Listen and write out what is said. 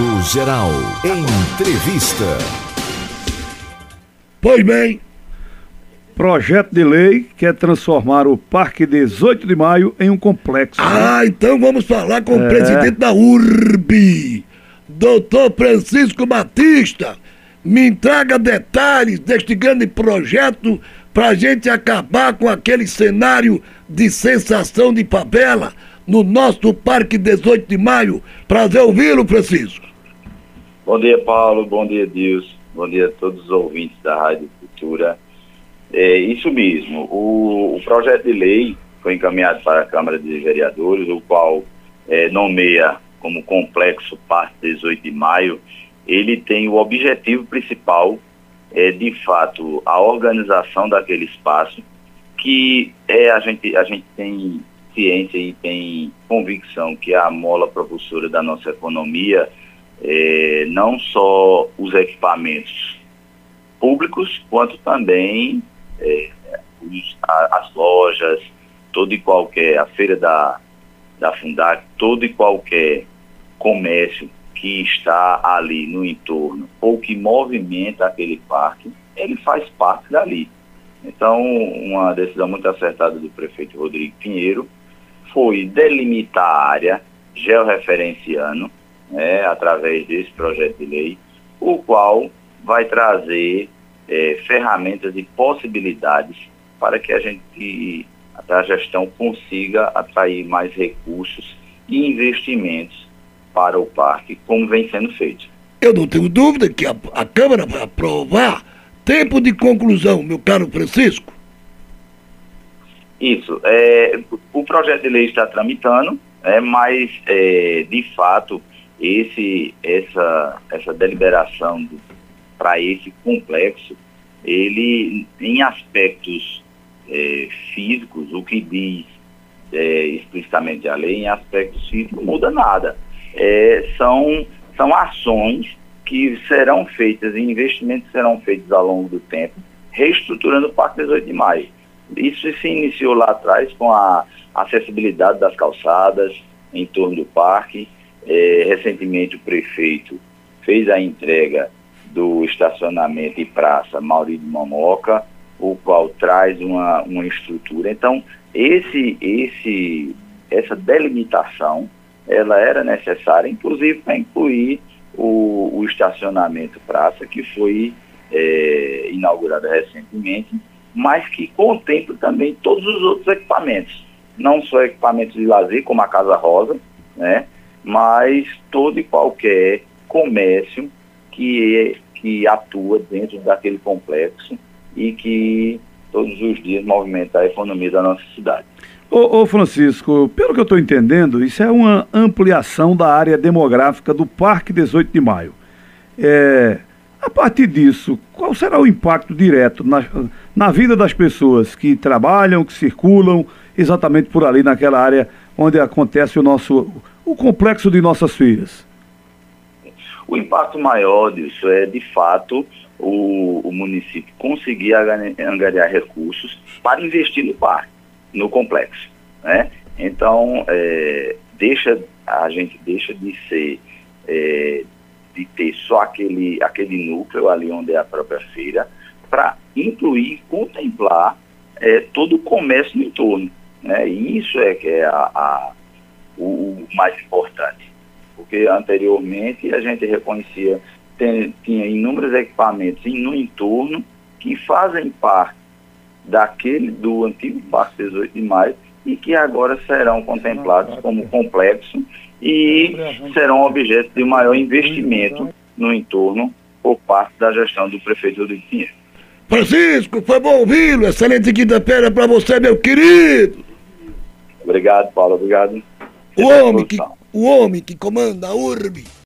Balanço Geral. Entrevista. Pois bem, projeto de lei quer transformar o Parque 18 de Maio em um complexo. Ah, então vamos falar com o É. presidente da URB, doutor Francisco Batista. Me entrega detalhes deste grande projeto para a gente acabar com aquele cenário de sensação de favela no nosso Parque 18 de Maio. Prazer ouvi-lo, Francisco. Bom dia, Paulo. Bom dia, Deus. Bom dia a todos os ouvintes da Rádio Cultura. É isso mesmo. O, o projeto de lei foi encaminhado para a Câmara de Vereadores, o qual é, nomeia como complexo Parque 18 de Maio. Ele tem o objetivo principal, é, de fato, a organização daquele espaço, que é a gente, a gente tem ciência e tem convicção que é a mola propulsora da nossa economia, é, não só os equipamentos públicos, quanto também é, os- a- as lojas, todo e qualquer, a feira da, da Fundac, todo e qualquer comércio que está ali no entorno ou que movimenta aquele parque, ele faz parte dali. Então, uma decisão muito acertada do prefeito Rodrigo Pinheiro foi delimitar a área georreferenciando, né, através desse projeto de lei, o qual vai trazer eh, ferramentas e possibilidades para que a gente, a gestão consiga atrair mais recursos e investimentos para o parque, como vem sendo feito. Eu não tenho dúvida que a, a Câmara vai aprovar. Tempo de conclusão, meu caro Francisco. Isso. É, o projeto de lei está tramitando, é, mas, é, de fato, esse, essa, essa deliberação para esse complexo, ele, em aspectos é, físicos, o que diz é, explicitamente a lei, em aspectos físicos, muda nada. É, são, são ações que serão feitas, investimentos serão feitos ao longo do tempo, reestruturando o Parque 18 de Maio. Isso se iniciou lá atrás com a acessibilidade das calçadas em torno do parque. É, recentemente o prefeito fez a entrega do estacionamento e praça Maurício de Mamoca, o qual traz uma, uma estrutura. Então, esse, esse, essa delimitação, ela era necessária, inclusive para incluir o, o estacionamento praça, que foi é, inaugurado recentemente, mas que contempla também todos os outros equipamentos, não só equipamentos de lazer, como a Casa Rosa, né, mas todo e qualquer comércio que, que atua dentro daquele complexo e que todos os dias movimenta a economia da nossa cidade. Ô, ô, Francisco, pelo que eu estou entendendo, isso é uma ampliação da área demográfica do Parque 18 de Maio. É, a partir disso, qual será o impacto direto na, na vida das pessoas que trabalham, que circulam exatamente por ali naquela área onde acontece o nosso o complexo de nossas filhas? O impacto maior disso é, de fato, o, o município conseguir angariar recursos para investir no parque, no complexo. Né? Então, é, deixa, a gente deixa de ser, é, de ter só aquele, aquele núcleo ali onde é a própria feira, para incluir, contemplar é, todo o comércio no entorno. Né? Isso é que é a, a- o, o mais importante porque anteriormente a gente reconhecia, tem- tinha inúmeros equipamentos em- no entorno que fazem parte daquele do antigo Parque 18 de Maio e que agora serão contemplados como complexo e serão objeto de maior investimento no entorno por parte da gestão do prefeito Rodrigo Pinheiro. Francisco, foi bom ouvi-lo. Excelente quinta-feira para você, meu querido. Obrigado, Paulo. Obrigado. O homem que, o homem que comanda a URB.